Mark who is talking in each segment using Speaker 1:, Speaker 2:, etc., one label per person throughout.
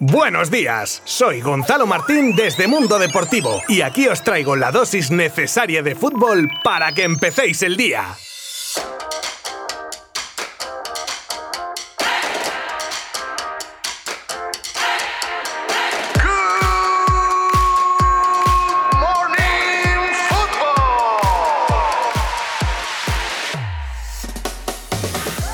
Speaker 1: Buenos días, soy Gonzalo Martín desde Mundo Deportivo y aquí os traigo la dosis necesaria de fútbol para que empecéis el día.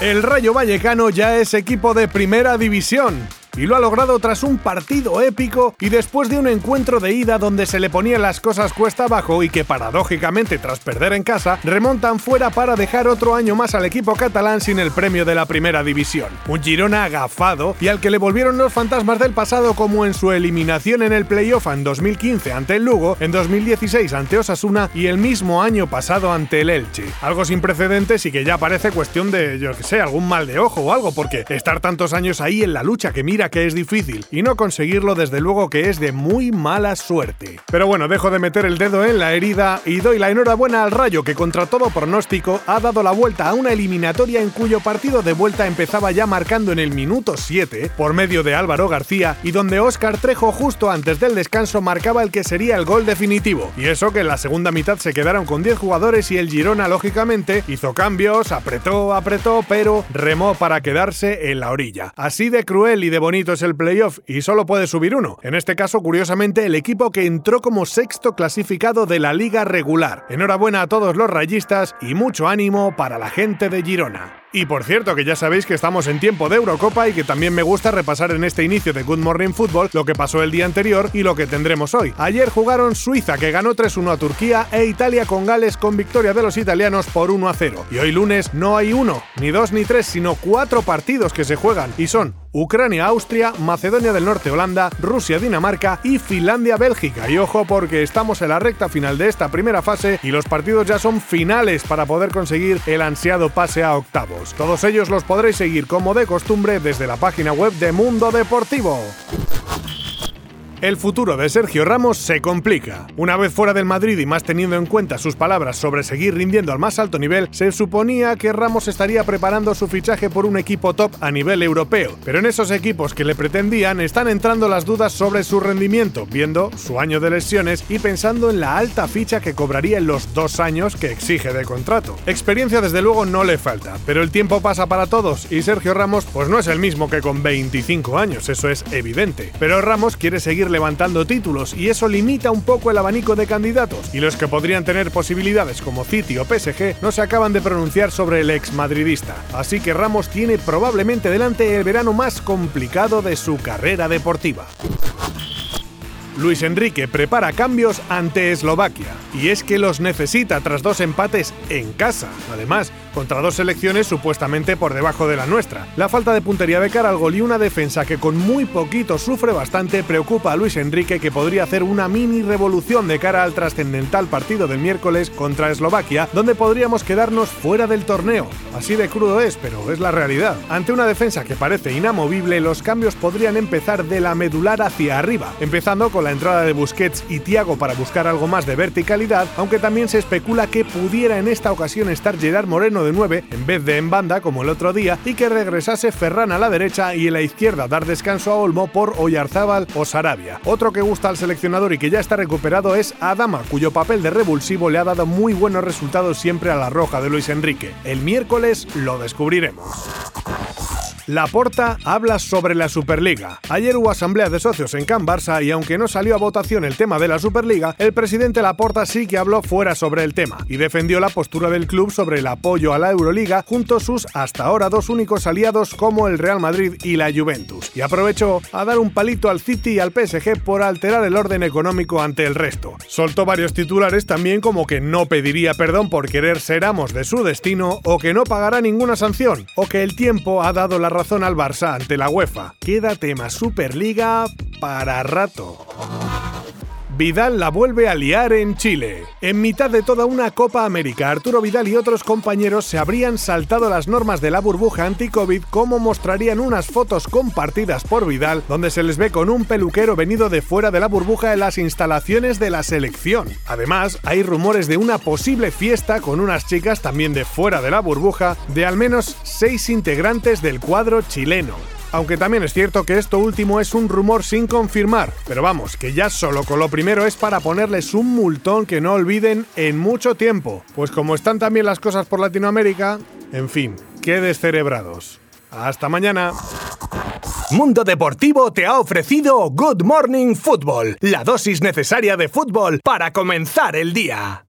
Speaker 1: El Rayo Vallecano ya es equipo de primera división y lo ha logrado tras un partido épico y después de un encuentro de ida donde se le ponían las cosas cuesta abajo y que paradójicamente tras perder en casa remontan fuera para dejar otro año más al equipo catalán sin el premio de la primera división. Un Girona agafado y al que le volvieron los fantasmas del pasado como en su eliminación en el playoff en 2015 ante el Lugo, en 2016 ante Osasuna y el mismo año pasado ante el Elche. Algo sin precedentes y que ya parece cuestión de, yo que sé, algún mal de ojo o algo porque estar tantos años ahí en la lucha que mira que es difícil y no conseguirlo desde luego que es de muy mala suerte. Pero bueno, dejo de meter el dedo en la herida y doy la enhorabuena al Rayo que contra todo pronóstico ha dado la vuelta a una eliminatoria en cuyo partido de vuelta empezaba ya marcando en el minuto 7 por medio de Álvaro García y donde Óscar Trejo justo antes del descanso marcaba el que sería el gol definitivo. Y eso que en la segunda mitad se quedaron con 10 jugadores y el Girona lógicamente hizo cambios, apretó, apretó, pero remó para quedarse en la orilla. Así de cruel y de bonito es el playoff y solo puede subir uno. En este caso, curiosamente, el equipo que entró como sexto clasificado de la liga regular. Enhorabuena a todos los rayistas y mucho ánimo para la gente de Girona. Y por cierto, que ya sabéis que estamos en tiempo de Eurocopa y que también me gusta repasar en este inicio de Good Morning Football lo que pasó el día anterior y lo que tendremos hoy. Ayer jugaron Suiza, que ganó 3-1 a Turquía, e Italia con Gales con victoria de los italianos por 1-0. Y hoy lunes no hay uno, ni dos ni tres, sino cuatro partidos que se juegan y son Ucrania-Austria, Macedonia del Norte-Holanda, Rusia-Dinamarca y Finlandia-Bélgica. Y ojo porque estamos en la recta final de esta primera fase y los partidos ya son finales para poder conseguir el ansiado pase a octavos. Todos ellos los podréis seguir como de costumbre desde la página web de Mundo Deportivo el futuro de Sergio Ramos se complica. Una vez fuera del Madrid y más teniendo en cuenta sus palabras sobre seguir rindiendo al más alto nivel, se suponía que Ramos estaría preparando su fichaje por un equipo top a nivel europeo. Pero en esos equipos que le pretendían están entrando las dudas sobre su rendimiento, viendo su año de lesiones y pensando en la alta ficha que cobraría en los dos años que exige de contrato. Experiencia desde luego no le falta, pero el tiempo pasa para todos y Sergio Ramos pues no es el mismo que con 25 años, eso es evidente. Pero Ramos quiere seguir levantando títulos y eso limita un poco el abanico de candidatos. Y los que podrían tener posibilidades como City o PSG no se acaban de pronunciar sobre el ex madridista. Así que Ramos tiene probablemente delante el verano más complicado de su carrera deportiva. Luis Enrique prepara cambios ante Eslovaquia, y es que los necesita tras dos empates en casa, además, contra dos selecciones supuestamente por debajo de la nuestra. La falta de puntería de cara al gol y una defensa que con muy poquito sufre bastante preocupa a Luis Enrique que podría hacer una mini revolución de cara al trascendental partido del miércoles contra Eslovaquia, donde podríamos quedarnos fuera del torneo. Así de crudo es, pero es la realidad. Ante una defensa que parece inamovible, los cambios podrían empezar de la medular hacia arriba, empezando con la entrada de Busquets y Thiago para buscar algo más de verticalidad, aunque también se especula que pudiera en esta ocasión estar Gerard Moreno de 9 en vez de en banda como el otro día y que regresase Ferran a la derecha y en la izquierda dar descanso a Olmo por Oyarzábal o Sarabia. Otro que gusta al seleccionador y que ya está recuperado es Adama, cuyo papel de revulsivo le ha dado muy buenos resultados siempre a la roja de Luis Enrique. El miércoles lo descubriremos. Laporta habla sobre la Superliga. Ayer hubo asamblea de socios en Can Barça y aunque no salió a votación el tema de la Superliga, el presidente Laporta sí que habló fuera sobre el tema y defendió la postura del club sobre el apoyo a la Euroliga junto a sus hasta ahora dos únicos aliados como el Real Madrid y la Juventus. Y aprovechó a dar un palito al City y al PSG por alterar el orden económico ante el resto. Soltó varios titulares también como que no pediría perdón por querer ser amos de su destino o que no pagará ninguna sanción o que el tiempo ha dado la razón al Barça ante la UEFA. Queda tema Superliga para rato. Vidal la vuelve a liar en Chile. En mitad de toda una Copa América, Arturo Vidal y otros compañeros se habrían saltado las normas de la burbuja anti-COVID como mostrarían unas fotos compartidas por Vidal donde se les ve con un peluquero venido de fuera de la burbuja en las instalaciones de la selección. Además, hay rumores de una posible fiesta con unas chicas también de fuera de la burbuja de al menos seis integrantes del cuadro chileno. Aunque también es cierto que esto último es un rumor sin confirmar. Pero vamos, que ya solo con lo primero es para ponerles un multón que no olviden en mucho tiempo. Pues como están también las cosas por Latinoamérica, en fin, qué descerebrados. Hasta mañana.
Speaker 2: Mundo Deportivo te ha ofrecido Good Morning Football, la dosis necesaria de fútbol para comenzar el día.